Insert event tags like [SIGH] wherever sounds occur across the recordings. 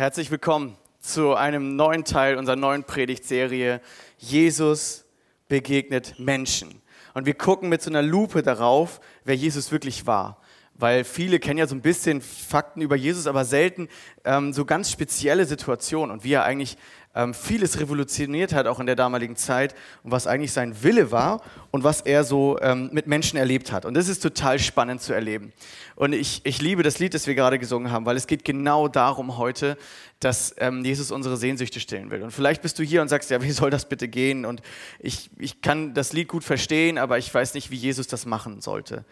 Herzlich willkommen zu einem neuen Teil unserer neuen Predigtserie Jesus begegnet Menschen. Und wir gucken mit so einer Lupe darauf, wer Jesus wirklich war. Weil viele kennen ja so ein bisschen Fakten über Jesus, aber selten ähm, so ganz spezielle Situationen und wie er eigentlich ähm, vieles revolutioniert hat, auch in der damaligen Zeit und was eigentlich sein Wille war und was er so ähm, mit Menschen erlebt hat. Und das ist total spannend zu erleben. Und ich, ich liebe das Lied, das wir gerade gesungen haben, weil es geht genau darum heute, dass ähm, Jesus unsere Sehnsüchte stillen will. Und vielleicht bist du hier und sagst, ja, [LAUGHS] wie soll das bitte gehen? Und ich, ich kann das Lied gut verstehen, aber ich weiß nicht, wie Jesus das machen sollte.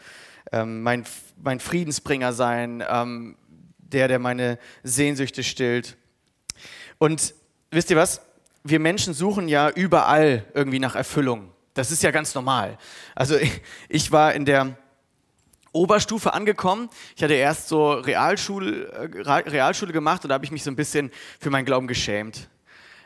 Ähm, mein, mein Friedensbringer sein, ähm, der, der meine Sehnsüchte stillt. Und wisst ihr was? Wir Menschen suchen ja überall irgendwie nach Erfüllung. Das ist ja ganz normal. Also ich, [LAUGHS] ich war in der Oberstufe angekommen. Ich hatte erst so Realschule, äh, Realschule gemacht und da habe ich mich so ein bisschen für meinen Glauben geschämt.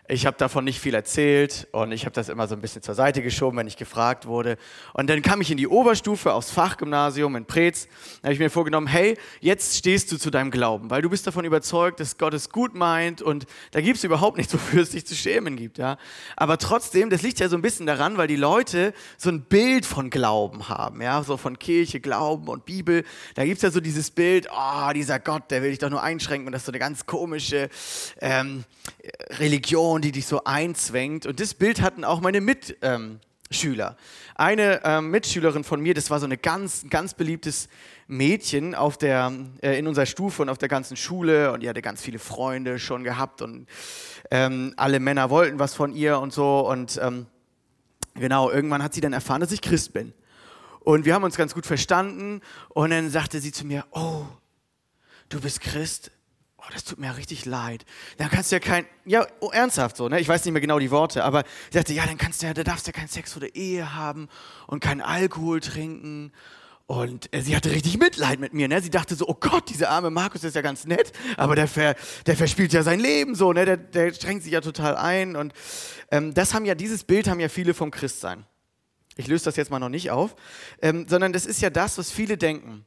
Ich habe davon nicht viel erzählt und ich habe das immer so ein bisschen zur Seite geschoben, wenn ich gefragt wurde. Und dann kam ich in die Oberstufe aufs Fachgymnasium in Preetz. Da habe ich mir vorgenommen, hey, jetzt stehst du zu deinem Glauben, weil du bist davon überzeugt, dass Gott es gut meint und da gibt es überhaupt nichts, [LAUGHS] wofür es sich zu schämen gibt. Ja? Aber trotzdem, das liegt ja so ein bisschen daran, weil die Leute so ein Bild von Glauben haben, ja, so von Kirche, Glauben und Bibel. Da gibt es ja so dieses Bild, oh, dieser Gott, der will dich doch nur einschränken und das ist so eine ganz komische ähm, Religion die dich so einzwängt. Und das Bild hatten auch meine Mitschüler. Ähm, eine ähm, Mitschülerin von mir, das war so ein ganz, ganz beliebtes Mädchen auf der, äh, in unserer Stufe und auf der ganzen Schule. Und die hatte ganz viele Freunde schon gehabt und ähm, alle Männer wollten was von ihr und so. Und ähm, genau, irgendwann hat sie dann erfahren, dass ich Christ bin. Und wir haben uns ganz gut verstanden. Und dann sagte sie zu mir, oh, du bist Christ? Oh, das tut mir richtig leid. Dann kannst du ja kein, ja, oh, ernsthaft so, ne? Ich weiß nicht mehr genau die Worte, aber sie sagte, ja, dann kannst du ja, da darfst du ja keinen Sex vor der Ehe haben und keinen Alkohol trinken. Und äh, sie hatte richtig Mitleid mit mir. Ne? Sie dachte so, oh Gott, dieser arme Markus ist ja ganz nett, aber der, ver, der verspielt ja sein Leben so, ne? der, der strengt sich ja total ein. Und ähm, das haben ja, dieses Bild haben ja viele vom Christsein. Ich löse das jetzt mal noch nicht auf, ähm, sondern das ist ja das, was viele denken.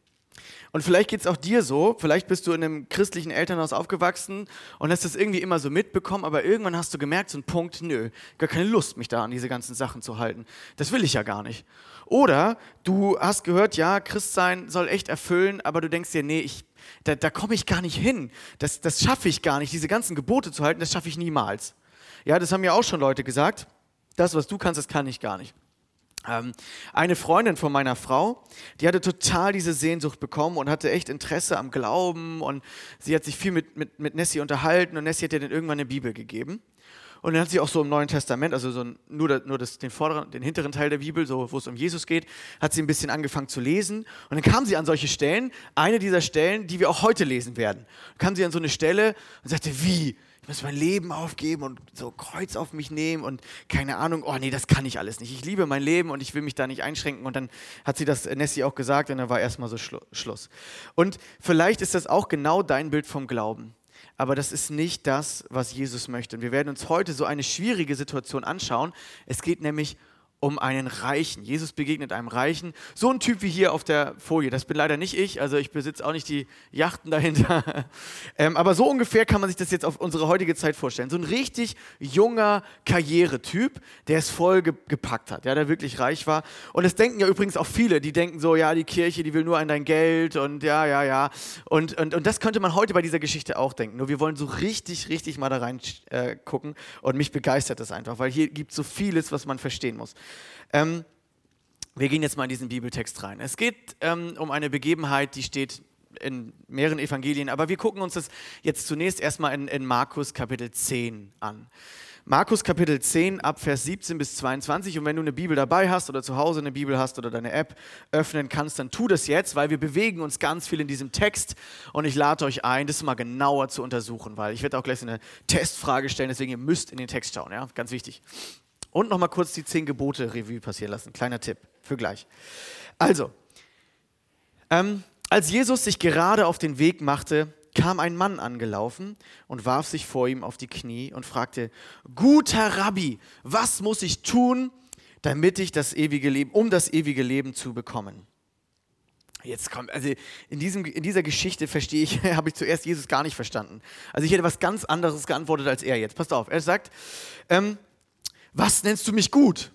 Und vielleicht geht es auch dir so, vielleicht bist du in einem christlichen Elternhaus aufgewachsen und hast das irgendwie immer so mitbekommen, aber irgendwann hast du gemerkt, so ein Punkt, nö, gar keine Lust, mich da an diese ganzen Sachen zu halten. Das will ich ja gar nicht. Oder du hast gehört, ja, Christsein soll echt erfüllen, aber du denkst dir, nee, ich, da, da komme ich gar nicht hin. Das, das schaffe ich gar nicht. Diese ganzen Gebote zu halten, das schaffe ich niemals. Ja, das haben mir auch schon Leute gesagt. Das, was du kannst, das kann ich gar nicht. Ähm, eine Freundin von meiner Frau, die hatte total diese Sehnsucht bekommen und hatte echt Interesse am Glauben und sie hat sich viel mit, mit, mit Nessie unterhalten und Nessie hat ihr dann irgendwann eine Bibel gegeben. Und dann hat sie auch so im Neuen Testament, also so nur, nur das, den, vorderen, den hinteren Teil der Bibel, so, wo es um Jesus geht, hat sie ein bisschen angefangen zu lesen. Und dann kam sie an solche Stellen, eine dieser Stellen, die wir auch heute lesen werden. Dann kam sie an so eine Stelle und sagte, wie? Ich muss mein Leben aufgeben und so Kreuz auf mich nehmen und keine Ahnung, oh nee, das kann ich alles nicht. Ich liebe mein Leben und ich will mich da nicht einschränken. Und dann hat sie das Nessie auch gesagt und dann war erstmal so Schlu Schluss. Und vielleicht ist das auch genau dein Bild vom Glauben. Aber das ist nicht das, was Jesus möchte. Und wir werden uns heute so eine schwierige Situation anschauen. Es geht nämlich um um einen Reichen. Jesus begegnet einem Reichen. So ein Typ wie hier auf der Folie. Das bin leider nicht ich, also ich besitze auch nicht die Yachten dahinter. [LAUGHS] ähm, aber so ungefähr kann man sich das jetzt auf unsere heutige Zeit vorstellen. So ein richtig junger Karrieretyp, der es voll ge gepackt hat, ja, der wirklich reich war. Und das denken ja übrigens auch viele, die denken so, ja, die Kirche, die will nur an dein Geld und ja, ja, ja. Und, und, und das könnte man heute bei dieser Geschichte auch denken. Nur wir wollen so richtig, richtig mal da rein äh, gucken und mich begeistert das einfach, weil hier gibt es so vieles, was man verstehen muss. Ähm, wir gehen jetzt mal in diesen Bibeltext rein. Es geht ähm, um eine Begebenheit, die steht in mehreren Evangelien, aber wir gucken uns das jetzt zunächst erstmal in, in Markus Kapitel 10 an. Markus Kapitel 10 ab Vers 17 bis 22 und wenn du eine Bibel dabei hast oder zu Hause eine Bibel hast oder deine App öffnen kannst, dann tu das jetzt, weil wir bewegen uns ganz viel in diesem Text und ich lade euch ein, das mal genauer zu untersuchen, weil ich werde auch gleich eine Testfrage stellen, deswegen ihr müsst in den Text schauen, ja, ganz wichtig. Und nochmal kurz die zehn Gebote Revue passieren lassen. Kleiner Tipp für gleich. Also, ähm, als Jesus sich gerade auf den Weg machte, kam ein Mann angelaufen und warf sich vor ihm auf die Knie und fragte, guter Rabbi, was muss ich tun, damit ich das ewige Leben, um das ewige Leben zu bekommen? Jetzt kommt, also in, diesem, in dieser Geschichte verstehe ich, [LAUGHS] habe ich zuerst Jesus gar nicht verstanden. Also ich hätte was ganz anderes geantwortet als er jetzt. Passt auf, er sagt, ähm, was nennst du mich gut?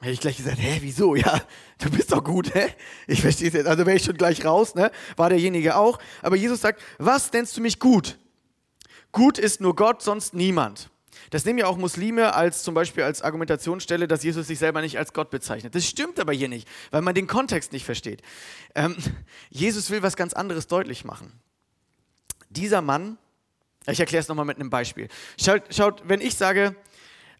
Hätte ich gleich gesagt, hä, wieso? Ja, du bist doch gut, hä? Ich verstehe es jetzt. Also wäre ich schon gleich raus, ne? War derjenige auch. Aber Jesus sagt, was nennst du mich gut? Gut ist nur Gott, sonst niemand. Das nehmen ja auch Muslime als zum Beispiel als Argumentationsstelle, dass Jesus sich selber nicht als Gott bezeichnet. Das stimmt aber hier nicht, weil man den Kontext nicht versteht. Ähm, Jesus will was ganz anderes deutlich machen. Dieser Mann, ich erkläre es nochmal mit einem Beispiel. Schaut, schaut wenn ich sage,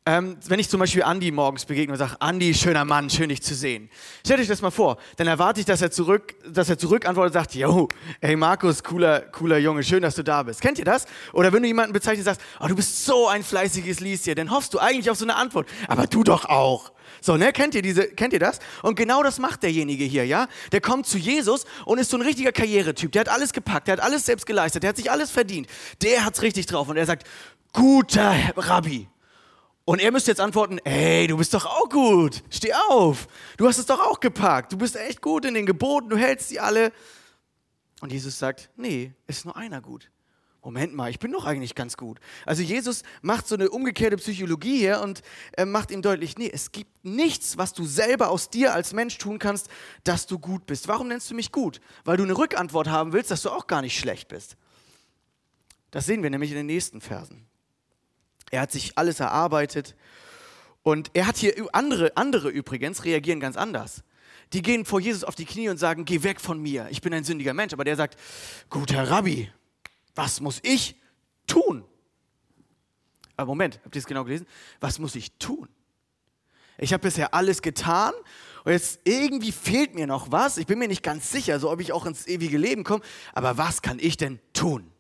ähm, wenn ich zum Beispiel Andi morgens begegne und sage, Andi, schöner Mann, schön dich zu sehen. Stellt euch das mal vor. Dann erwarte ich, dass er zurück, dass er zurück antwortet und sagt, yo, hey Markus, cooler, cooler Junge, schön, dass du da bist. Kennt ihr das? Oder wenn du jemanden bezeichnest und sagst, oh, du bist so ein fleißiges Lieschen, dann hoffst du eigentlich auf so eine Antwort. Aber du doch auch. So, ne? Kennt ihr diese, kennt ihr das? Und genau das macht derjenige hier, ja? Der kommt zu Jesus und ist so ein richtiger Karrieretyp. Der hat alles gepackt, der hat alles selbst geleistet, der hat sich alles verdient. Der hat's richtig drauf und er sagt, guter Rabbi, und er müsste jetzt antworten, ey, du bist doch auch gut, steh auf, du hast es doch auch gepackt, du bist echt gut in den Geboten, du hältst sie alle. Und Jesus sagt, nee, ist nur einer gut. Moment mal, ich bin doch eigentlich ganz gut. Also Jesus macht so eine umgekehrte Psychologie hier und äh, macht ihm deutlich, nee, es gibt nichts, was du selber aus dir als Mensch tun kannst, dass du gut bist. Warum nennst du mich gut? Weil du eine Rückantwort haben willst, dass du auch gar nicht schlecht bist. Das sehen wir nämlich in den nächsten Versen. Er hat sich alles erarbeitet. Und er hat hier andere, andere übrigens reagieren ganz anders. Die gehen vor Jesus auf die Knie und sagen, geh weg von mir, ich bin ein sündiger Mensch. Aber der sagt, guter Rabbi, was muss ich tun? Aber Moment, habt ihr es genau gelesen? Was muss ich tun? Ich habe bisher alles getan und jetzt irgendwie fehlt mir noch was. Ich bin mir nicht ganz sicher, so ob ich auch ins ewige Leben komme. Aber was kann ich denn tun?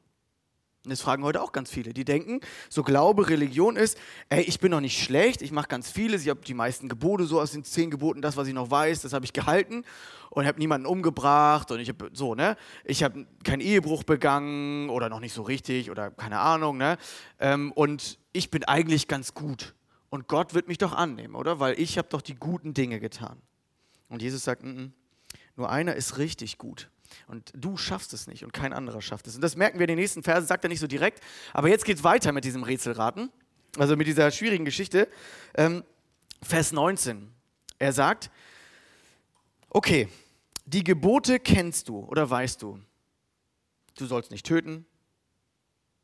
Und das fragen heute auch ganz viele. Die denken, so Glaube, Religion ist, ey, ich bin noch nicht schlecht, ich mache ganz vieles, ich habe die meisten Gebote so aus den zehn Geboten, das, was ich noch weiß, das habe ich gehalten und habe niemanden umgebracht und ich habe so, ne, ich habe keinen Ehebruch begangen oder noch nicht so richtig oder keine Ahnung, ne, ähm, und ich bin eigentlich ganz gut und Gott wird mich doch annehmen, oder? Weil ich habe doch die guten Dinge getan. Und Jesus sagt, n -n, nur einer ist richtig gut und du schaffst es nicht und kein anderer schafft es. Und das merken wir in den nächsten Versen, sagt er nicht so direkt. Aber jetzt geht es weiter mit diesem Rätselraten, also mit dieser schwierigen Geschichte. Ähm, Vers 19. Er sagt, okay, die Gebote kennst du oder weißt du. Du sollst nicht töten,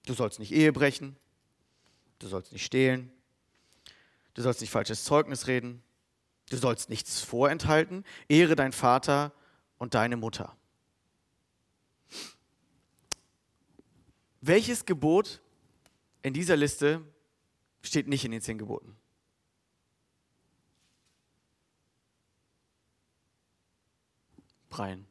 du sollst nicht Ehe brechen, du sollst nicht stehlen, du sollst nicht falsches Zeugnis reden, du sollst nichts vorenthalten, ehre dein Vater und deine Mutter. Welches Gebot in dieser Liste steht nicht in den zehn Geboten? Brian.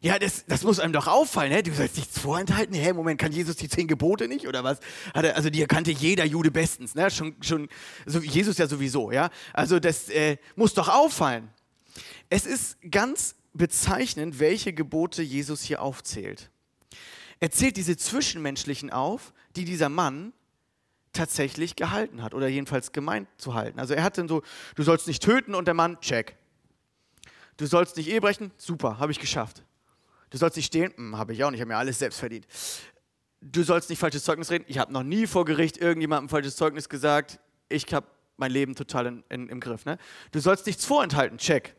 Ja, das, das muss einem doch auffallen, ne? Du sollst nichts vorenthalten. Hä, Moment, kann Jesus die zehn Gebote nicht oder was? Er, also die kannte jeder Jude bestens, ne? Schon, schon, so Jesus ja sowieso, ja? Also das äh, muss doch auffallen. Es ist ganz bezeichnend, welche Gebote Jesus hier aufzählt. Er zählt diese zwischenmenschlichen auf, die dieser Mann tatsächlich gehalten hat oder jedenfalls gemeint zu halten. Also er hat dann so, du sollst nicht töten und der Mann, check. Du sollst nicht Ehe brechen, super, habe ich geschafft. Du sollst nicht stehlen, hm, habe ich auch nicht, habe mir alles selbst verdient. Du sollst nicht falsches Zeugnis reden, ich habe noch nie vor Gericht irgendjemandem falsches Zeugnis gesagt, ich habe mein Leben total in, in, im Griff. Ne? Du sollst nichts vorenthalten, check.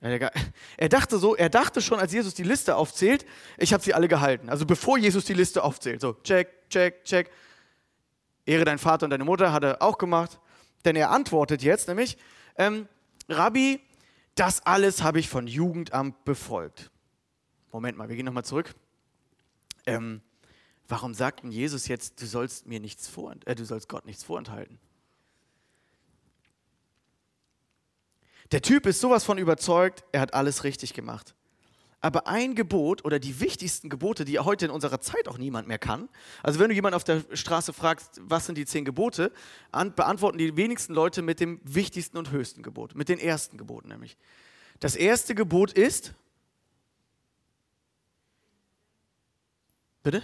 Er dachte so, er dachte schon, als Jesus die Liste aufzählt, ich habe sie alle gehalten. Also bevor Jesus die Liste aufzählt, so check, check, check. Ehre deinen Vater und deine Mutter, hat er auch gemacht. Denn er antwortet jetzt nämlich, ähm, Rabbi, das alles habe ich von Jugendamt befolgt. Moment mal, wir gehen nochmal zurück. Ähm, warum sagt denn Jesus jetzt, du sollst mir nichts vor, äh, du sollst Gott nichts vorenthalten? Der Typ ist sowas von überzeugt, er hat alles richtig gemacht. Aber ein Gebot oder die wichtigsten Gebote, die heute in unserer Zeit auch niemand mehr kann, also wenn du jemanden auf der Straße fragst, was sind die zehn Gebote, beantworten die wenigsten Leute mit dem wichtigsten und höchsten Gebot, mit den ersten Geboten nämlich. Das erste Gebot ist, bitte?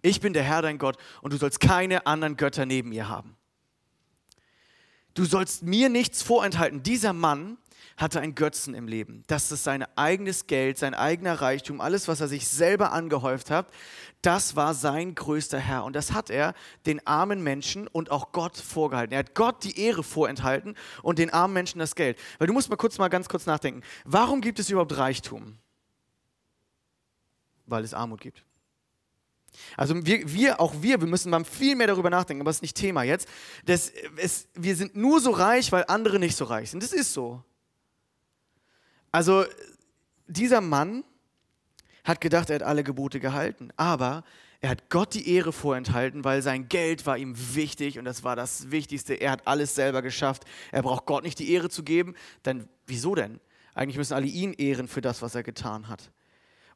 Ich bin der Herr dein Gott und du sollst keine anderen Götter neben mir haben du sollst mir nichts vorenthalten. Dieser Mann hatte einen Götzen im Leben. Das ist sein eigenes Geld, sein eigener Reichtum, alles, was er sich selber angehäuft hat, das war sein größter Herr. Und das hat er den armen Menschen und auch Gott vorgehalten. Er hat Gott die Ehre vorenthalten und den armen Menschen das Geld. Weil du musst mal kurz mal ganz kurz nachdenken. Warum gibt es überhaupt Reichtum? Weil es Armut gibt. Also wir, wir, auch wir, wir müssen mal viel mehr darüber nachdenken, aber das ist nicht Thema jetzt. Das, es, wir sind nur so reich, weil andere nicht so reich sind. Das ist so. Also dieser Mann hat gedacht, er hat alle Gebote gehalten, aber er hat Gott die Ehre vorenthalten, weil sein Geld war ihm wichtig und das war das Wichtigste. Er hat alles selber geschafft. Er braucht Gott nicht die Ehre zu geben. Dann wieso denn? Eigentlich müssen alle ihn ehren für das, was er getan hat.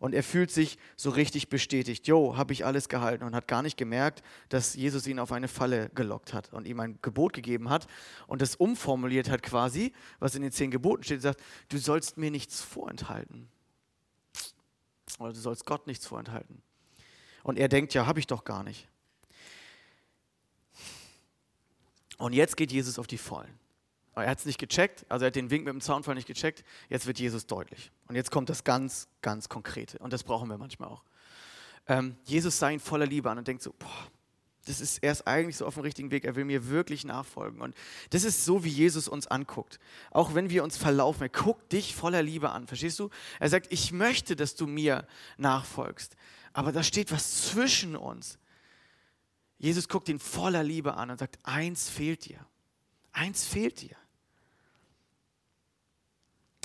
Und er fühlt sich so richtig bestätigt. Jo, habe ich alles gehalten und hat gar nicht gemerkt, dass Jesus ihn auf eine Falle gelockt hat und ihm ein Gebot gegeben hat und das umformuliert hat quasi, was in den zehn Geboten steht, sagt, du sollst mir nichts vorenthalten. Oder du sollst Gott nichts vorenthalten. Und er denkt, ja, habe ich doch gar nicht. Und jetzt geht Jesus auf die Vollen. Er hat es nicht gecheckt, also er hat den Wink mit dem Zaunfall nicht gecheckt. Jetzt wird Jesus deutlich. Und jetzt kommt das ganz, ganz Konkrete. Und das brauchen wir manchmal auch. Ähm, Jesus sah ihn voller Liebe an und denkt so, boah, das ist, er ist eigentlich so auf dem richtigen Weg, er will mir wirklich nachfolgen. Und das ist so, wie Jesus uns anguckt. Auch wenn wir uns verlaufen, er guckt dich voller Liebe an, verstehst du? Er sagt, ich möchte, dass du mir nachfolgst. Aber da steht was zwischen uns. Jesus guckt ihn voller Liebe an und sagt, eins fehlt dir. Eins fehlt dir.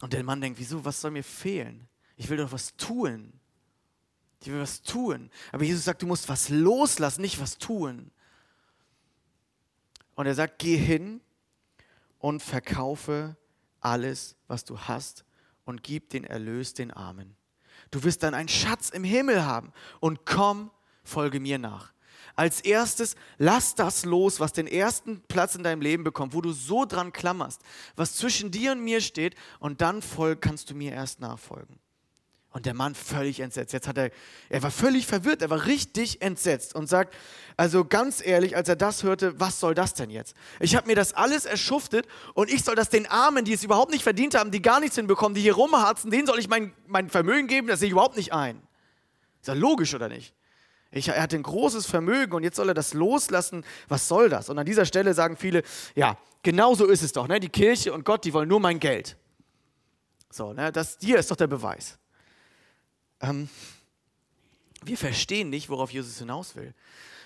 Und der Mann denkt, wieso, was soll mir fehlen? Ich will doch was tun. Ich will was tun. Aber Jesus sagt, du musst was loslassen, nicht was tun. Und er sagt, geh hin und verkaufe alles, was du hast und gib den Erlös den Armen. Du wirst dann einen Schatz im Himmel haben und komm, folge mir nach. Als erstes, lass das los, was den ersten Platz in deinem Leben bekommt, wo du so dran klammerst, was zwischen dir und mir steht, und dann folg, kannst du mir erst nachfolgen. Und der Mann völlig entsetzt. Jetzt hat er, er war völlig verwirrt, er war richtig entsetzt und sagt, also ganz ehrlich, als er das hörte, was soll das denn jetzt? Ich habe mir das alles erschuftet und ich soll das den Armen, die es überhaupt nicht verdient haben, die gar nichts hinbekommen, die hier rumharzen, denen soll ich mein, mein Vermögen geben, das sehe ich überhaupt nicht ein. Ist ja logisch, oder nicht? Ich, er hat ein großes Vermögen und jetzt soll er das loslassen. Was soll das? Und an dieser Stelle sagen viele, ja, genau so ist es doch. Ne? Die Kirche und Gott, die wollen nur mein Geld. So, ne? das hier ist doch der Beweis. Ähm, wir verstehen nicht, worauf Jesus hinaus will.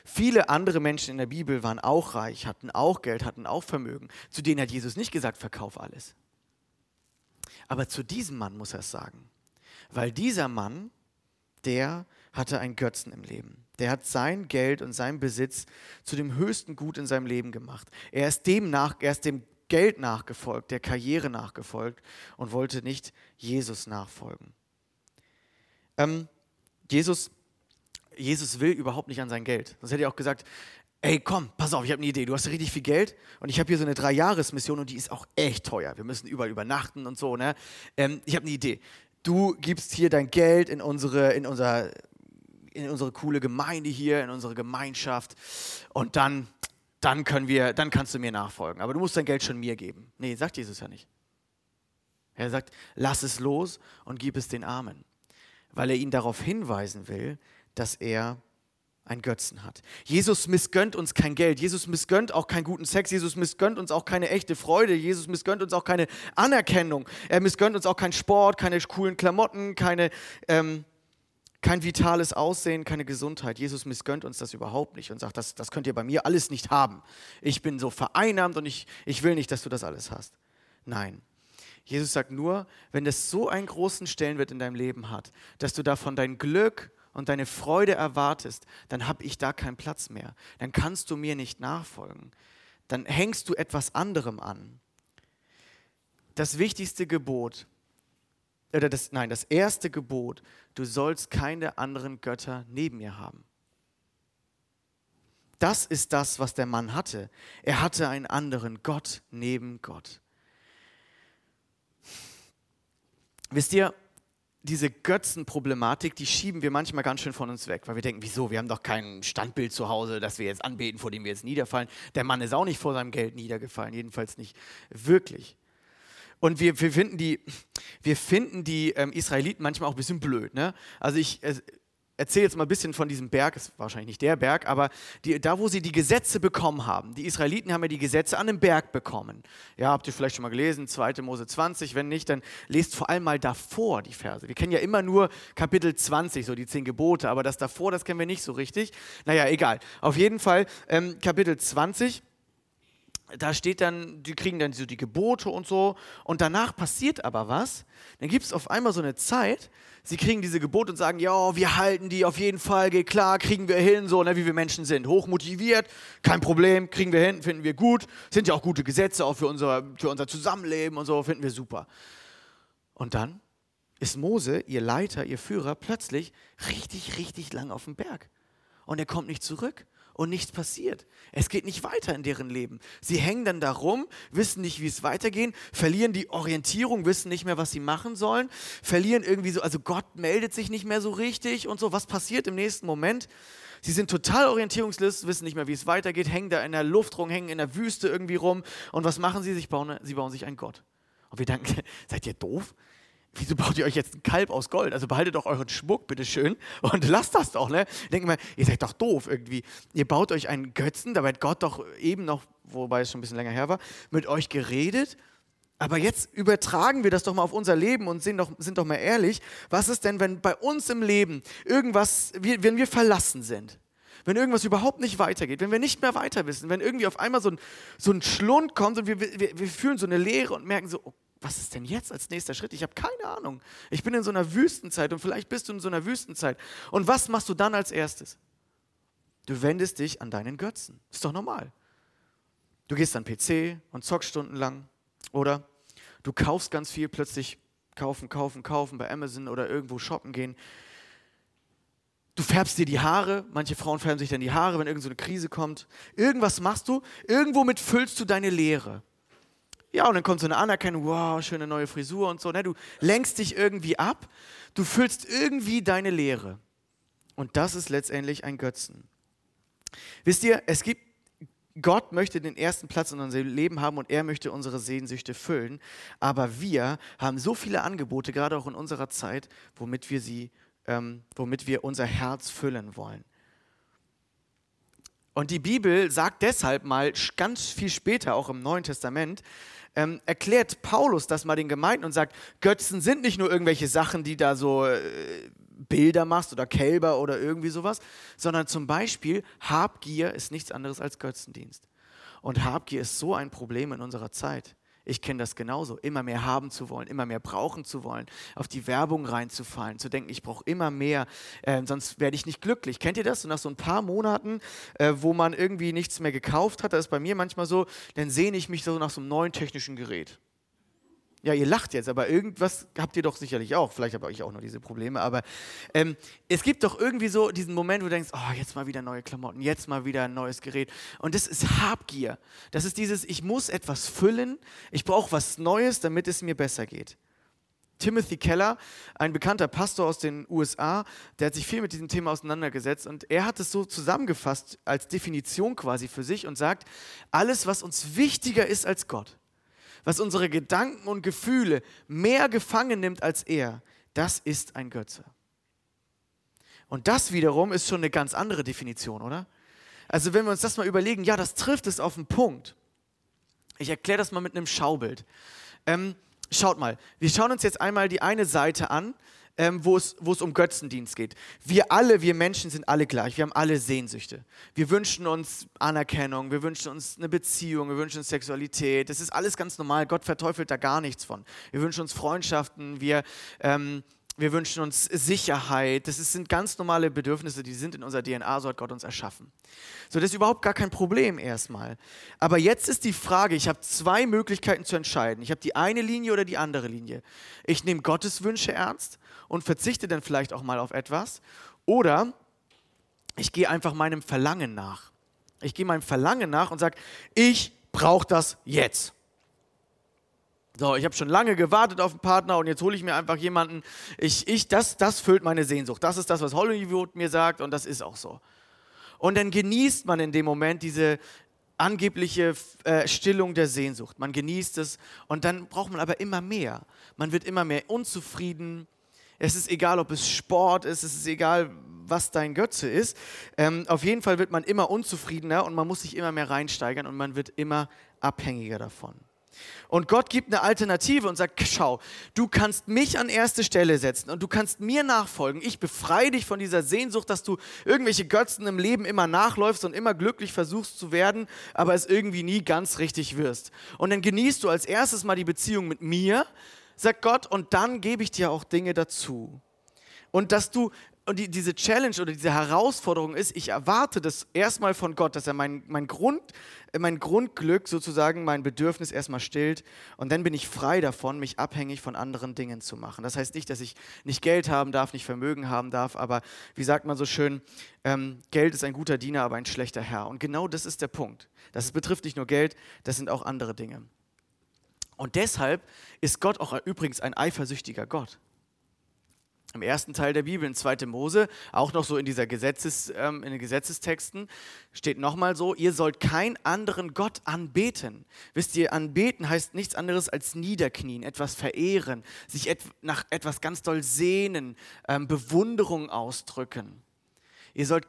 Viele andere Menschen in der Bibel waren auch reich, hatten auch Geld, hatten auch Vermögen. Zu denen hat Jesus nicht gesagt, verkauf alles. Aber zu diesem Mann muss er es sagen. Weil dieser Mann, der hatte einen Götzen im Leben. Der hat sein Geld und sein Besitz zu dem höchsten Gut in seinem Leben gemacht. Er ist dem, nach, er ist dem Geld nachgefolgt, der Karriere nachgefolgt und wollte nicht Jesus nachfolgen. Ähm, Jesus, Jesus will überhaupt nicht an sein Geld. Sonst hätte er auch gesagt, ey, komm, pass auf, ich habe eine Idee. Du hast richtig viel Geld und ich habe hier so eine Dreijahresmission und die ist auch echt teuer. Wir müssen überall übernachten und so. Ne? Ähm, ich habe eine Idee. Du gibst hier dein Geld in unsere, in unser in unsere coole Gemeinde hier, in unsere Gemeinschaft und dann, dann können wir, dann kannst du mir nachfolgen. Aber du musst dein Geld schon mir geben. Nee, sagt Jesus ja nicht. Er sagt, lass es los und gib es den Armen, weil er ihn darauf hinweisen will, dass er ein Götzen hat. Jesus missgönnt uns kein Geld, Jesus missgönnt auch keinen guten Sex, Jesus missgönnt uns auch keine echte Freude, Jesus missgönnt uns auch keine Anerkennung, er missgönnt uns auch keinen Sport, keine coolen Klamotten, keine, ähm, kein vitales Aussehen, keine Gesundheit. Jesus missgönnt uns das überhaupt nicht und sagt, das, das könnt ihr bei mir alles nicht haben. Ich bin so vereinnahmt und ich, ich will nicht, dass du das alles hast. Nein. Jesus sagt nur, wenn das so einen großen Stellenwert in deinem Leben hat, dass du davon dein Glück und deine Freude erwartest, dann habe ich da keinen Platz mehr. Dann kannst du mir nicht nachfolgen. Dann hängst du etwas anderem an. Das wichtigste Gebot oder das, nein, das erste Gebot, du sollst keine anderen Götter neben mir haben. Das ist das, was der Mann hatte. Er hatte einen anderen Gott neben Gott. Wisst ihr, diese Götzenproblematik, die schieben wir manchmal ganz schön von uns weg, weil wir denken, wieso, wir haben doch kein Standbild zu Hause, das wir jetzt anbeten, vor dem wir jetzt niederfallen. Der Mann ist auch nicht vor seinem Geld niedergefallen, jedenfalls nicht wirklich. Und wir, wir finden die, wir finden die ähm, Israeliten manchmal auch ein bisschen blöd. Ne? Also ich äh, erzähle jetzt mal ein bisschen von diesem Berg, ist wahrscheinlich nicht der Berg, aber die, da, wo sie die Gesetze bekommen haben. Die Israeliten haben ja die Gesetze an dem Berg bekommen. Ja, habt ihr vielleicht schon mal gelesen, 2. Mose 20. Wenn nicht, dann lest vor allem mal davor die Verse. Wir kennen ja immer nur Kapitel 20, so die zehn Gebote, aber das davor, das kennen wir nicht so richtig. Naja, egal. Auf jeden Fall ähm, Kapitel 20 da steht dann, die kriegen dann so die Gebote und so. Und danach passiert aber was. Dann gibt es auf einmal so eine Zeit, sie kriegen diese Gebote und sagen, ja, wir halten die auf jeden Fall, geht klar, kriegen wir hin, so ne, wie wir Menschen sind. Hochmotiviert, kein Problem, kriegen wir hin, finden wir gut. Sind ja auch gute Gesetze, auch für unser, für unser Zusammenleben und so, finden wir super. Und dann ist Mose, ihr Leiter, ihr Führer, plötzlich richtig, richtig lang auf dem Berg. Und er kommt nicht zurück und nichts passiert. Es geht nicht weiter in deren Leben. Sie hängen dann da rum, wissen nicht, wie es weitergeht, verlieren die Orientierung, wissen nicht mehr, was sie machen sollen, verlieren irgendwie so, also Gott meldet sich nicht mehr so richtig und so. Was passiert im nächsten Moment? Sie sind total orientierungslos, wissen nicht mehr, wie es weitergeht, hängen da in der Luft rum, hängen in der Wüste irgendwie rum. Und was machen sie? Sie bauen, sie bauen sich einen Gott. Und wir denken, [LAUGHS] seid ihr doof? Wieso baut ihr euch jetzt ein Kalb aus Gold? Also behaltet doch euren Schmuck, bitteschön, und [LAUGHS] lasst das doch, ne? Denkt mal, ihr seid doch doof irgendwie. Ihr baut euch einen Götzen, dabei hat Gott doch eben noch, wobei es schon ein bisschen länger her war, mit euch geredet. Aber jetzt übertragen wir das doch mal auf unser Leben und sind doch, sind doch mal ehrlich, was ist denn, wenn bei uns im Leben irgendwas, wenn wir verlassen sind? wenn irgendwas überhaupt nicht weitergeht, wenn wir nicht mehr weiter wissen, wenn irgendwie auf einmal so ein, so ein Schlund kommt und wir, wir, wir fühlen so eine Leere und merken so, oh was ist denn jetzt als nächster Schritt? Ich habe keine Ahnung. Ich bin in so einer Wüstenzeit und vielleicht bist du in so einer Wüstenzeit. Und was machst du dann als erstes? Du wendest dich an deinen Götzen. Ist doch normal. Du gehst an PC und zockst stundenlang. Oder du kaufst ganz viel, plötzlich kaufen, kaufen, kaufen bei Amazon oder irgendwo shoppen gehen. Du färbst dir die Haare. Manche Frauen färben sich dann die Haare, wenn irgendeine so Krise kommt. Irgendwas machst du. Irgendwomit füllst du deine Leere. Ja, und dann kommt so eine Anerkennung, wow, schöne neue Frisur und so. Ne? Du lenkst dich irgendwie ab, du füllst irgendwie deine Leere. Und das ist letztendlich ein Götzen. Wisst ihr, es gibt, Gott möchte den ersten Platz in unserem Leben haben und er möchte unsere Sehnsüchte füllen. Aber wir haben so viele Angebote, gerade auch in unserer Zeit, womit wir sie, ähm, womit wir unser Herz füllen wollen. Und die Bibel sagt deshalb mal ganz viel später, auch im Neuen Testament, ähm, erklärt Paulus das mal den Gemeinden und sagt, Götzen sind nicht nur irgendwelche Sachen, die da so äh, Bilder machst oder Kälber oder irgendwie sowas, sondern zum Beispiel Habgier ist nichts anderes als Götzendienst. Und Habgier ist so ein Problem in unserer Zeit. Ich kenne das genauso, immer mehr haben zu wollen, immer mehr brauchen zu wollen, auf die Werbung reinzufallen, zu denken, ich brauche immer mehr, äh, sonst werde ich nicht glücklich. Kennt ihr das? So nach so ein paar Monaten, äh, wo man irgendwie nichts mehr gekauft hat, das ist bei mir manchmal so, dann sehne ich mich so nach so einem neuen technischen Gerät. Ja, ihr lacht jetzt, aber irgendwas habt ihr doch sicherlich auch. Vielleicht habe ich auch noch diese Probleme, aber ähm, es gibt doch irgendwie so diesen Moment, wo du denkst, oh, jetzt mal wieder neue Klamotten, jetzt mal wieder ein neues Gerät. Und das ist Habgier. Das ist dieses, ich muss etwas füllen, ich brauche was Neues, damit es mir besser geht. Timothy Keller, ein bekannter Pastor aus den USA, der hat sich viel mit diesem Thema auseinandergesetzt und er hat es so zusammengefasst als Definition quasi für sich und sagt, alles, was uns wichtiger ist als Gott, was unsere Gedanken und Gefühle mehr gefangen nimmt als er, das ist ein Götze. Und das wiederum ist schon eine ganz andere Definition, oder? Also wenn wir uns das mal überlegen, ja, das trifft es auf den Punkt. Ich erkläre das mal mit einem Schaubild. Ähm, schaut mal, wir schauen uns jetzt einmal die eine Seite an ähm, wo, es, wo es um Götzendienst geht. Wir alle, wir Menschen sind alle gleich. Wir haben alle Sehnsüchte. Wir wünschen uns Anerkennung, wir wünschen uns eine Beziehung, wir wünschen uns Sexualität. Das ist alles ganz normal. Gott verteufelt da gar nichts von. Wir wünschen uns Freundschaften, wir ähm, wir wünschen uns Sicherheit. Das sind ganz normale Bedürfnisse, die sind in unserer DNA, so hat Gott uns erschaffen. So, das ist überhaupt gar kein Problem erstmal. Aber jetzt ist die Frage, ich habe zwei Möglichkeiten zu entscheiden. Ich habe die eine Linie oder die andere Linie. Ich nehme Gottes Wünsche ernst und verzichte dann vielleicht auch mal auf etwas. Oder ich gehe einfach meinem Verlangen nach. Ich gehe meinem Verlangen nach und sage, ich brauche das jetzt. So, ich habe schon lange gewartet auf einen Partner und jetzt hole ich mir einfach jemanden. Ich, ich, das, das füllt meine Sehnsucht. Das ist das, was Hollywood mir sagt und das ist auch so. Und dann genießt man in dem Moment diese angebliche äh, Stillung der Sehnsucht. Man genießt es und dann braucht man aber immer mehr. Man wird immer mehr unzufrieden. Es ist egal, ob es Sport ist, es ist egal, was dein Götze ist. Ähm, auf jeden Fall wird man immer unzufriedener und man muss sich immer mehr reinsteigern und man wird immer abhängiger davon. Und Gott gibt eine Alternative und sagt, schau, du kannst mich an erste Stelle setzen und du kannst mir nachfolgen. Ich befreie dich von dieser Sehnsucht, dass du irgendwelche Götzen im Leben immer nachläufst und immer glücklich versuchst zu werden, aber es irgendwie nie ganz richtig wirst. Und dann genießt du als erstes mal die Beziehung mit mir, sagt Gott, und dann gebe ich dir auch Dinge dazu. Und dass du und die, diese Challenge oder diese Herausforderung ist, ich erwarte das erstmal von Gott, dass er mein, mein, Grund, mein Grundglück sozusagen, mein Bedürfnis erstmal stillt und dann bin ich frei davon, mich abhängig von anderen Dingen zu machen. Das heißt nicht, dass ich nicht Geld haben darf, nicht Vermögen haben darf, aber wie sagt man so schön, ähm, Geld ist ein guter Diener, aber ein schlechter Herr. Und genau das ist der Punkt. Das betrifft nicht nur Geld, das sind auch andere Dinge. Und deshalb ist Gott auch übrigens ein eifersüchtiger Gott im ersten Teil der Bibel, in 2. Mose, auch noch so in dieser Gesetzes, ähm, in den Gesetzestexten, steht nochmal so, ihr sollt keinen anderen Gott anbeten. Wisst ihr, anbeten heißt nichts anderes als niederknien, etwas verehren, sich et nach etwas ganz doll sehnen, ähm, Bewunderung ausdrücken. Ihr sollt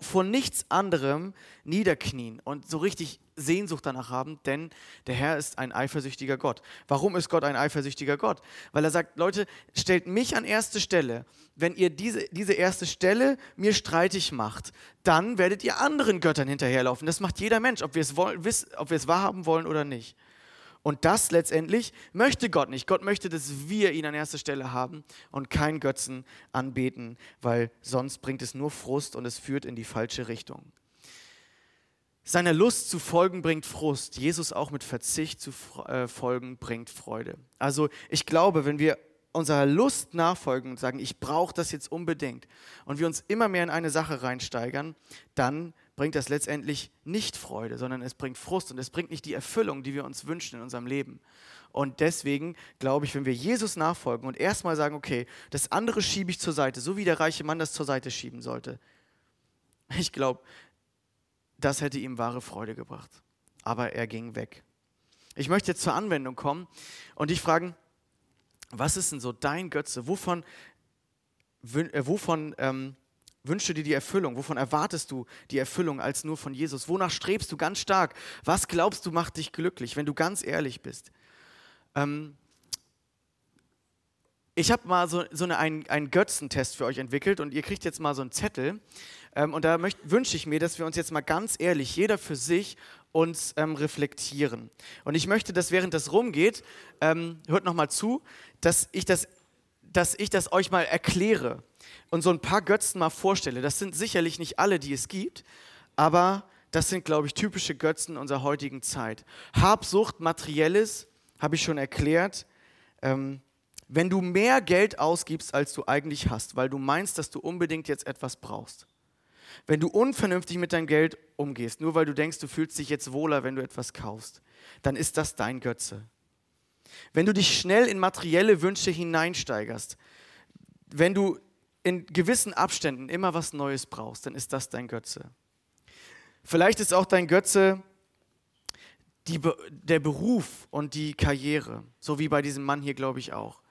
vor nichts anderem niederknien und so richtig Sehnsucht danach haben, denn der Herr ist ein eifersüchtiger Gott. Warum ist Gott ein eifersüchtiger Gott? Weil er sagt, Leute, stellt mich an erste Stelle. Wenn ihr diese, diese erste Stelle mir streitig macht, dann werdet ihr anderen Göttern hinterherlaufen. Das macht jeder Mensch, ob wir es, wollen, ob wir es wahrhaben wollen oder nicht. Und das letztendlich möchte Gott nicht. Gott möchte, dass wir ihn an erster Stelle haben und keinen Götzen anbeten, weil sonst bringt es nur Frust und es führt in die falsche Richtung. Seiner Lust zu folgen bringt Frust. Jesus auch mit Verzicht zu äh, folgen bringt Freude. Also ich glaube, wenn wir unserer Lust nachfolgen und sagen, ich brauche das jetzt unbedingt und wir uns immer mehr in eine Sache reinsteigern, dann bringt das letztendlich nicht Freude, sondern es bringt Frust und es bringt nicht die Erfüllung, die wir uns wünschen in unserem Leben. Und deswegen glaube ich, wenn wir Jesus nachfolgen und erstmal sagen, okay, das andere schiebe ich zur Seite, so wie der reiche Mann das zur Seite schieben sollte, [LAUGHS] ich glaube, das hätte ihm wahre Freude gebracht. Aber er ging weg. Ich möchte jetzt zur Anwendung kommen und dich fragen, was ist denn so dein Götze? Wovon, äh, wovon ähm, wünschst du dir die Erfüllung? Wovon erwartest du die Erfüllung als nur von Jesus? Wonach strebst du ganz stark? Was glaubst du macht dich glücklich, wenn du ganz ehrlich bist? Ähm, ich habe mal so, so eine, einen, einen Götzentest für euch entwickelt und ihr kriegt jetzt mal so einen Zettel. Ähm, und da wünsche ich mir, dass wir uns jetzt mal ganz ehrlich, jeder für sich, uns ähm, reflektieren. Und ich möchte, dass während das rumgeht, ähm, hört nochmal zu, dass ich das dass ich das euch mal erkläre und so ein paar Götzen mal vorstelle. Das sind sicherlich nicht alle, die es gibt, aber das sind, glaube ich, typische Götzen unserer heutigen Zeit. Habsucht, materielles, habe ich schon erklärt. Ähm, wenn du mehr Geld ausgibst, als du eigentlich hast, weil du meinst, dass du unbedingt jetzt etwas brauchst. Wenn du unvernünftig mit deinem Geld umgehst, nur weil du denkst, du fühlst dich jetzt wohler, wenn du etwas kaufst, dann ist das dein Götze. Wenn du dich schnell in materielle Wünsche hineinsteigerst, wenn du in gewissen Abständen immer was Neues brauchst, dann ist das dein Götze. Vielleicht ist auch dein Götze die, der Beruf und die Karriere, so wie bei diesem Mann hier, glaube ich, auch.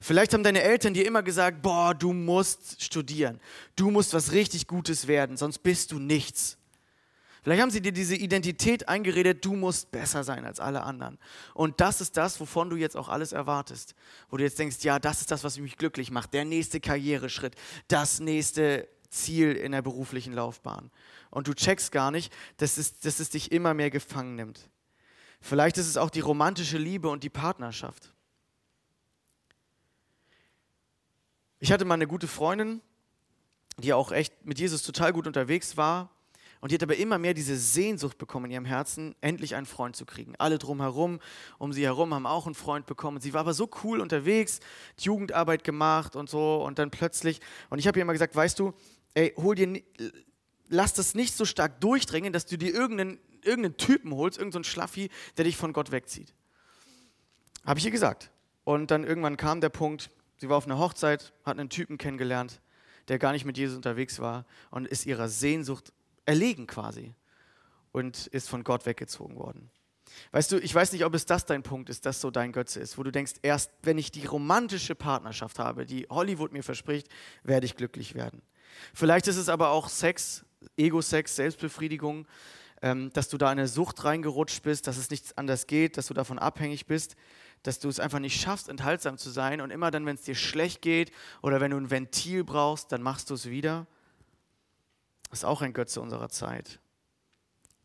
Vielleicht haben deine Eltern dir immer gesagt, boah, du musst studieren, du musst was richtig Gutes werden, sonst bist du nichts. Vielleicht haben sie dir diese Identität eingeredet, du musst besser sein als alle anderen. Und das ist das, wovon du jetzt auch alles erwartest. Wo du jetzt denkst, ja, das ist das, was mich glücklich macht. Der nächste Karriereschritt, das nächste Ziel in der beruflichen Laufbahn. Und du checkst gar nicht, dass es, dass es dich immer mehr gefangen nimmt. Vielleicht ist es auch die romantische Liebe und die Partnerschaft. Ich hatte mal eine gute Freundin, die auch echt mit Jesus total gut unterwegs war. Und die hat aber immer mehr diese Sehnsucht bekommen in ihrem Herzen, endlich einen Freund zu kriegen. Alle drumherum, um sie herum, haben auch einen Freund bekommen. Sie war aber so cool unterwegs, Jugendarbeit gemacht und so. Und dann plötzlich, und ich habe ihr immer gesagt, weißt du, ey, hol dir, lass das nicht so stark durchdringen, dass du dir irgendeinen, irgendeinen Typen holst, irgendeinen so Schlaffi, der dich von Gott wegzieht. Habe ich ihr gesagt. Und dann irgendwann kam der Punkt, sie war auf einer Hochzeit, hat einen Typen kennengelernt, der gar nicht mit Jesus unterwegs war und ist ihrer Sehnsucht erlegen quasi. und ist von Gott weggezogen worden. Weißt du, ich weiß nicht, ob es das dein Punkt ist, dass so dein Götze ist, wo du denkst, erst wenn ich die romantische Partnerschaft habe, die Hollywood mir verspricht, werde ich glücklich werden. Vielleicht ist es aber auch Sex, Ego-Sex, Selbstbefriedigung, ähm, dass du da in eine Sucht reingerutscht bist, dass es nichts anders geht, dass du davon abhängig bist, dass du es einfach nicht schaffst, enthaltsam zu sein und immer dann, wenn es dir schlecht geht oder wenn du ein Ventil brauchst, dann machst du es wieder. Das ist auch ein Götze unserer Zeit.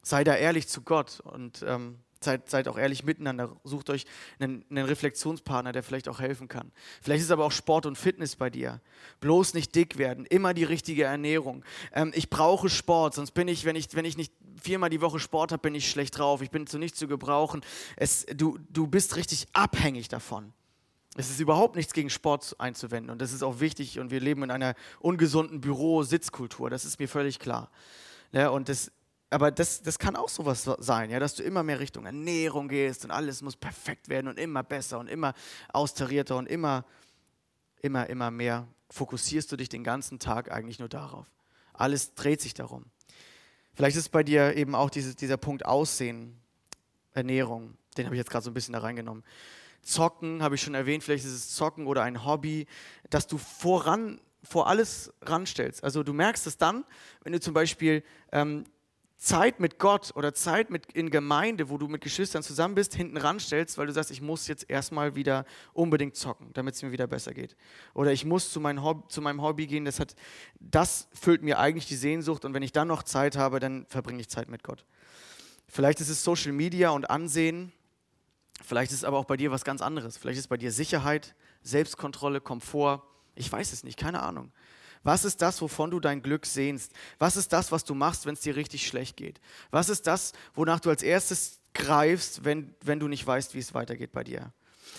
Sei da ehrlich zu Gott und ähm, Seid, seid auch ehrlich miteinander. Sucht euch einen, einen, Reflexionspartner, der vielleicht auch helfen kann. Vielleicht ist aber auch Sport und Fitness bei dir. Bloß nicht dick werden, immer die richtige Ernährung. Ähm, ich brauche Sport, sonst bin ich, wenn ich, wenn ich nicht viermal die Woche Sport habe, bin ich schlecht drauf. Ich bin zu nichts zu gebrauchen. Es, du, du bist richtig abhängig davon. Es ist überhaupt nichts gegen Sport einzuwenden und das ist auch wichtig und wir leben in einer ungesunden Büro-Sitzkultur, das ist mir völlig klar. Ja, und das aber das, das kann auch sowas sein, ja, dass du immer mehr Richtung Ernährung gehst und alles muss perfekt werden und immer besser und immer austarierter und immer, immer, immer mehr fokussierst du dich den ganzen Tag eigentlich nur darauf. Alles dreht sich darum. Vielleicht ist bei dir eben auch diese, dieser Punkt Aussehen, Ernährung, den habe ich jetzt gerade so ein bisschen da reingenommen. Zocken, habe ich schon erwähnt, vielleicht ist es Zocken oder ein Hobby, dass du voran, vor alles ranstellst. Also du merkst es dann, wenn du zum Beispiel ähm, Zeit mit Gott oder Zeit mit in Gemeinde, wo du mit Geschwistern zusammen bist, hinten ranstellst, weil du sagst, ich muss jetzt erstmal wieder unbedingt zocken, damit es mir wieder besser geht. Oder ich muss zu, mein Hobby, zu meinem Hobby gehen, das, hat, das füllt mir eigentlich die Sehnsucht und wenn ich dann noch Zeit habe, dann verbringe ich Zeit mit Gott. Vielleicht ist es Social Media und Ansehen, vielleicht ist es aber auch bei dir was ganz anderes. Vielleicht ist bei dir Sicherheit, Selbstkontrolle, Komfort. Ich weiß es nicht, keine Ahnung. Was ist das, wovon du dein Glück sehnst? Was ist das, was du machst, wenn es dir richtig schlecht geht? Was ist das, wonach du als erstes greifst, wenn, wenn du nicht weißt, wie es weitergeht bei dir?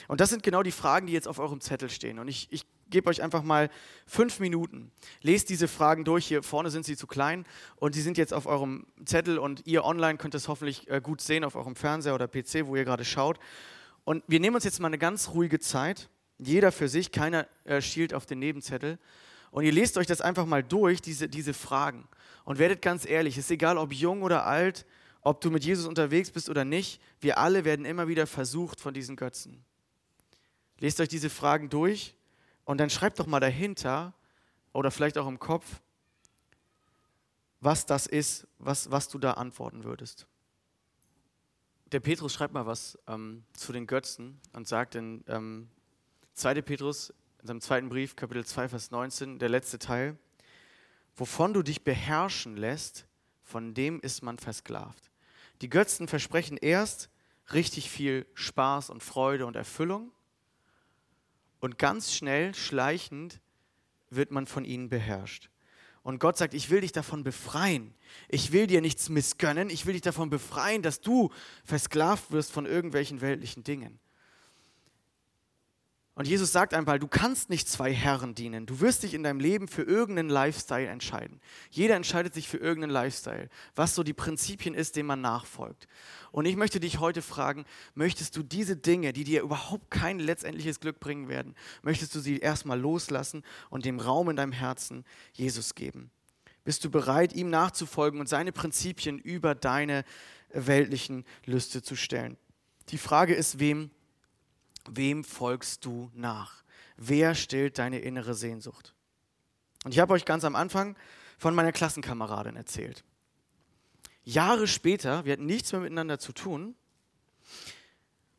Und das sind genau die Fragen, die jetzt auf eurem Zettel stehen. Und ich, ich gebe euch einfach mal fünf Minuten. Lest diese Fragen durch. Hier vorne sind sie zu klein und sie sind jetzt auf eurem Zettel und ihr online könnt es hoffentlich äh, gut sehen auf eurem Fernseher oder PC, wo ihr gerade schaut. Und wir nehmen uns jetzt mal eine ganz ruhige Zeit. Jeder für sich, keiner äh, schielt auf den Nebenzettel. Und ihr lest euch das einfach mal durch, diese, diese Fragen. Und werdet ganz ehrlich, es ist egal, ob jung oder alt, ob du mit Jesus unterwegs bist oder nicht, wir alle werden immer wieder versucht von diesen Götzen. Lest euch diese Fragen durch und dann schreibt doch mal dahinter oder vielleicht auch im Kopf, was das ist, was, was du da antworten würdest. Der Petrus schreibt mal was ähm, zu den Götzen und sagt in ähm, 2. Petrus in seinem zweiten Brief, Kapitel 2, Vers 19, der letzte Teil, wovon du dich beherrschen lässt, von dem ist man versklavt. Die Götzen versprechen erst richtig viel Spaß und Freude und Erfüllung und ganz schnell, schleichend, wird man von ihnen beherrscht. Und Gott sagt, ich will dich davon befreien. Ich will dir nichts missgönnen. Ich will dich davon befreien, dass du versklavt wirst von irgendwelchen weltlichen Dingen. Und Jesus sagt einmal, du kannst nicht zwei Herren dienen. Du wirst dich in deinem Leben für irgendeinen Lifestyle entscheiden. Jeder entscheidet sich für irgendeinen Lifestyle, was so die Prinzipien ist, denen man nachfolgt. Und ich möchte dich heute fragen, möchtest du diese Dinge, die dir überhaupt kein letztendliches Glück bringen werden, möchtest du sie erstmal loslassen und dem Raum in deinem Herzen Jesus geben? Bist du bereit, ihm nachzufolgen und seine Prinzipien über deine weltlichen Lüste zu stellen? Die Frage ist, wem Wem folgst du nach? Wer stillt deine innere Sehnsucht? Und ich habe euch ganz am Anfang von meiner Klassenkameradin erzählt. Jahre später, wir hatten nichts mehr miteinander zu tun,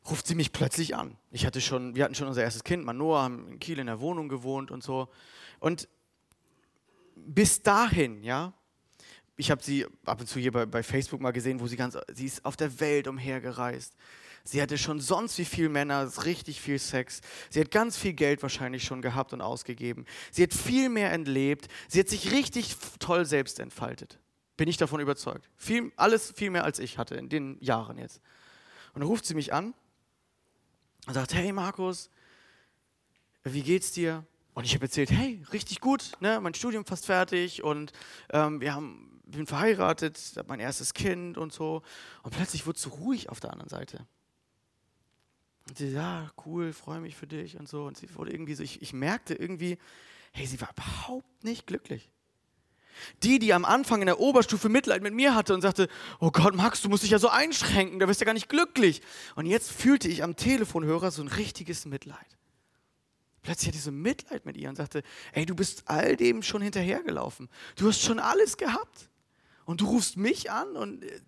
ruft sie mich plötzlich an. Ich hatte schon, wir hatten schon unser erstes Kind, Manoa, haben in Kiel in der Wohnung gewohnt und so. Und bis dahin, ja, ich habe sie ab und zu hier bei, bei Facebook mal gesehen, wo sie ganz, sie ist auf der Welt umhergereist. Sie hatte schon sonst wie viele Männer, richtig viel Sex. Sie hat ganz viel Geld wahrscheinlich schon gehabt und ausgegeben. Sie hat viel mehr entlebt. Sie hat sich richtig toll selbst entfaltet. Bin ich davon überzeugt. Viel, alles viel mehr als ich hatte in den Jahren jetzt. Und dann ruft sie mich an und sagt, hey Markus, wie geht's dir? Und ich habe erzählt, hey, richtig gut, ne? mein Studium fast fertig und ähm, wir haben, bin verheiratet, habe mein erstes Kind und so. Und plötzlich wurde es so ruhig auf der anderen Seite. Und sie, ja, cool, freue mich für dich und so. Und sie wurde irgendwie so, ich, ich merkte irgendwie, hey, sie war überhaupt nicht glücklich. Die, die am Anfang in der Oberstufe Mitleid mit mir hatte und sagte, oh Gott, Max, du musst dich ja so einschränken, da wirst du ja gar nicht glücklich. Und jetzt fühlte ich am Telefonhörer so ein richtiges Mitleid. Plötzlich hatte ich so Mitleid mit ihr und sagte, ey, du bist all dem schon hinterhergelaufen. Du hast schon alles gehabt. Und du rufst mich an und äh,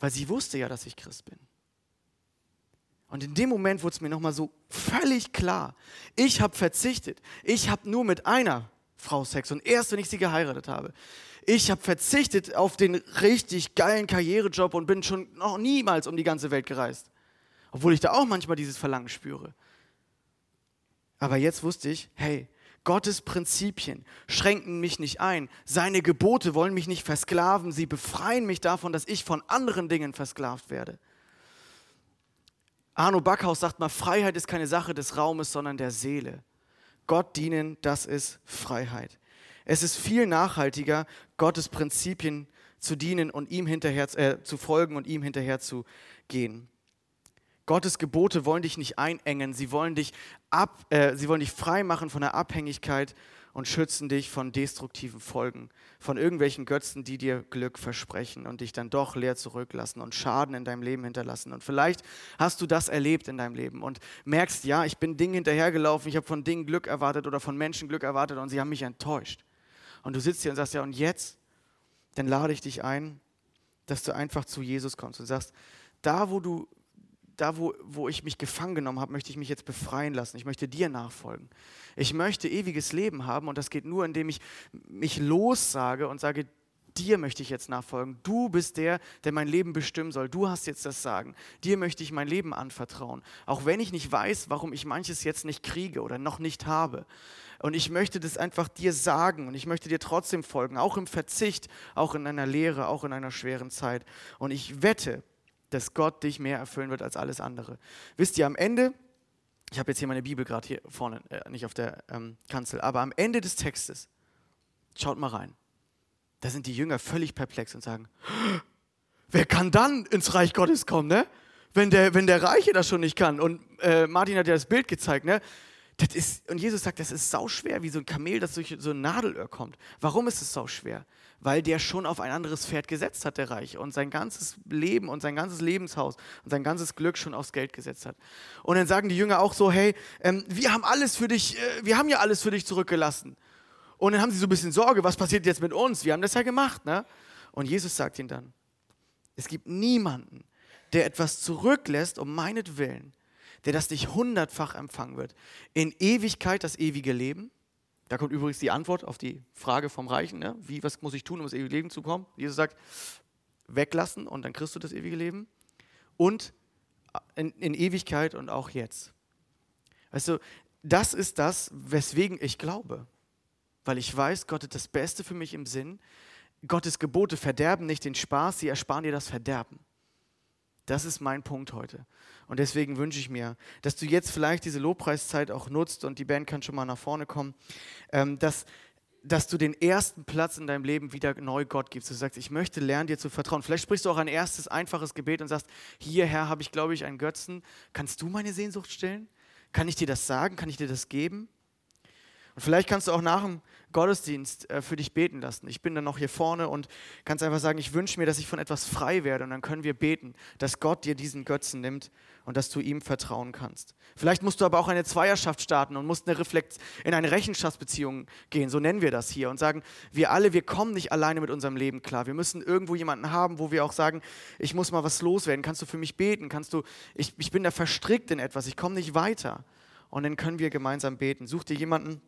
weil sie wusste ja, dass ich Christ bin. Und in dem Moment wurde es mir nochmal so völlig klar. Ich habe verzichtet. Ich habe nur mit einer Frau Sex und erst wenn ich sie geheiratet habe. Ich habe verzichtet auf den richtig geilen Karrierejob und bin schon noch niemals um die ganze Welt gereist. Obwohl ich da auch manchmal dieses Verlangen spüre. Aber jetzt wusste ich, hey, Gottes Prinzipien schränken mich nicht ein. Seine Gebote wollen mich nicht versklaven. Sie befreien mich davon, dass ich von anderen Dingen versklavt werde. Arno Backhaus sagt mal, Freiheit ist keine Sache des Raumes, sondern der Seele. Gott dienen, das ist Freiheit. Es ist viel nachhaltiger, Gottes Prinzipien zu dienen und ihm hinterher äh, zu folgen und ihm hinterher zu gehen. Gottes Gebote wollen dich nicht einengen, sie wollen dich, ab, äh, sie wollen dich frei machen von der Abhängigkeit und schützen dich von destruktiven Folgen, von irgendwelchen Götzen, die dir Glück versprechen und dich dann doch leer zurücklassen und Schaden in deinem Leben hinterlassen. Und vielleicht hast du das erlebt in deinem Leben und merkst, ja, ich bin Dingen hinterhergelaufen, ich habe von Dingen Glück erwartet oder von Menschen Glück erwartet und sie haben mich enttäuscht. Und du sitzt hier und sagst, ja, und jetzt, dann lade ich dich ein, dass du einfach zu Jesus kommst und sagst, da wo du da, wo, wo ich mich gefangen genommen habe, möchte ich mich jetzt befreien lassen. Ich möchte dir nachfolgen. Ich möchte ewiges Leben haben und das geht nur, indem ich mich lossage und sage, dir möchte ich jetzt nachfolgen. Du bist der, der mein Leben bestimmen soll. Du hast jetzt das Sagen. Dir möchte ich mein Leben anvertrauen. Auch wenn ich nicht weiß, warum ich manches jetzt nicht kriege oder noch nicht habe. Und ich möchte das einfach dir sagen und ich möchte dir trotzdem folgen, auch im Verzicht, auch in einer Lehre, auch in einer schweren Zeit. Und ich wette, dass Gott dich mehr erfüllen wird als alles andere. Wisst ihr, am Ende, ich habe jetzt hier meine Bibel gerade hier vorne, äh, nicht auf der ähm, Kanzel, aber am Ende des Textes, schaut mal rein, da sind die Jünger völlig perplex und sagen, wer kann dann ins Reich Gottes kommen, ne? Wenn der, wenn der Reiche das schon nicht kann. Und äh, Martin hat ja das Bild gezeigt, ne? Das ist, und Jesus sagt, das ist sau schwer, wie so ein Kamel, das durch so ein Nadelöhr kommt. Warum ist es sau schwer? Weil der schon auf ein anderes Pferd gesetzt hat, der Reiche, und sein ganzes Leben und sein ganzes Lebenshaus und sein ganzes Glück schon aufs Geld gesetzt hat. Und dann sagen die Jünger auch so, hey, ähm, wir haben alles für dich, äh, wir haben ja alles für dich zurückgelassen. Und dann haben sie so ein bisschen Sorge, was passiert jetzt mit uns? Wir haben das ja gemacht, ne? Und Jesus sagt ihnen dann, es gibt niemanden, der etwas zurücklässt um meinetwillen, der das nicht hundertfach empfangen wird. In Ewigkeit das ewige Leben. Da kommt übrigens die Antwort auf die Frage vom Reichen. Ne? Wie, was muss ich tun, um ins ewige Leben zu kommen? Jesus sagt, weglassen und dann kriegst du das ewige Leben. Und in, in Ewigkeit und auch jetzt. Weißt du, das ist das, weswegen ich glaube. Weil ich weiß, Gott hat das Beste für mich im Sinn. Gottes Gebote verderben nicht den Spaß, sie ersparen dir das Verderben. Das ist mein Punkt heute. Und deswegen wünsche ich mir, dass du jetzt vielleicht diese Lobpreiszeit auch nutzt und die Band kann schon mal nach vorne kommen, ähm, dass, dass du den ersten Platz in deinem Leben wieder neu Gott gibst. Du sagst, ich möchte lernen, dir zu vertrauen. Vielleicht sprichst du auch ein erstes, einfaches Gebet und sagst, hierher habe ich, glaube ich, einen Götzen. Kannst du meine Sehnsucht stillen? Kann ich dir das sagen? Kann ich dir das geben? Und vielleicht kannst du auch nach dem Gottesdienst äh, für dich beten lassen. Ich bin dann noch hier vorne und kannst einfach sagen, ich wünsche mir, dass ich von etwas frei werde. Und dann können wir beten, dass Gott dir diesen Götzen nimmt und dass du ihm vertrauen kannst. Vielleicht musst du aber auch eine Zweierschaft starten und musst eine Reflekt in eine Rechenschaftsbeziehung gehen. So nennen wir das hier und sagen, wir alle, wir kommen nicht alleine mit unserem Leben klar. Wir müssen irgendwo jemanden haben, wo wir auch sagen, ich muss mal was loswerden. Kannst du für mich beten? Kannst du, ich, ich bin da verstrickt in etwas. Ich komme nicht weiter. Und dann können wir gemeinsam beten. Such dir jemanden,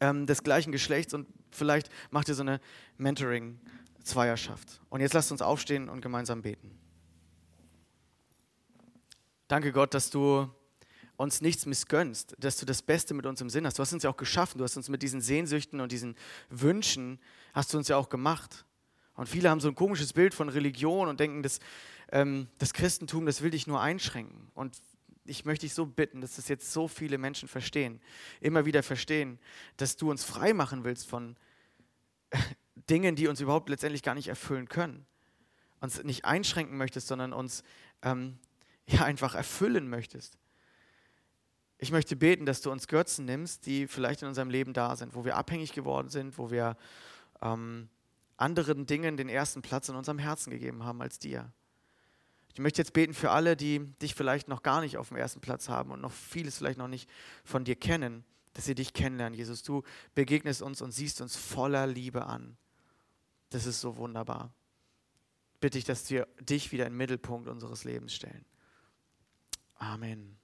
ähm, des gleichen Geschlechts und vielleicht macht ihr so eine Mentoring-Zweierschaft. Und jetzt lasst uns aufstehen und gemeinsam beten. Danke Gott, dass du uns nichts missgönnst, dass du das Beste mit uns im Sinn hast. Du hast uns ja auch geschaffen, du hast uns mit diesen Sehnsüchten und diesen Wünschen, hast du uns ja auch gemacht. Und viele haben so ein komisches Bild von Religion und denken, dass ähm, das Christentum, das will dich nur einschränken. Und ich möchte dich so bitten, dass das jetzt so viele Menschen verstehen, immer wieder verstehen, dass du uns frei machen willst von Dingen, die uns überhaupt letztendlich gar nicht erfüllen können. Uns nicht einschränken möchtest, sondern uns ähm, [LAUGHS] ja einfach erfüllen möchtest. Ich möchte beten, dass du uns Götzen nimmst, die vielleicht in unserem Leben da sind, wo wir abhängig geworden sind, wo wir ähm, anderen Dingen den ersten Platz in unserem Herzen gegeben haben als dir. Ich möchte jetzt beten für alle, die dich vielleicht noch gar nicht auf dem ersten Platz haben und noch vieles vielleicht noch nicht von dir kennen, dass sie dich kennenlernen, Jesus. Du begegnest uns und siehst uns voller Liebe an. Das ist so wunderbar. Bitte ich, dass wir dich wieder in den Mittelpunkt unseres Lebens stellen. Amen.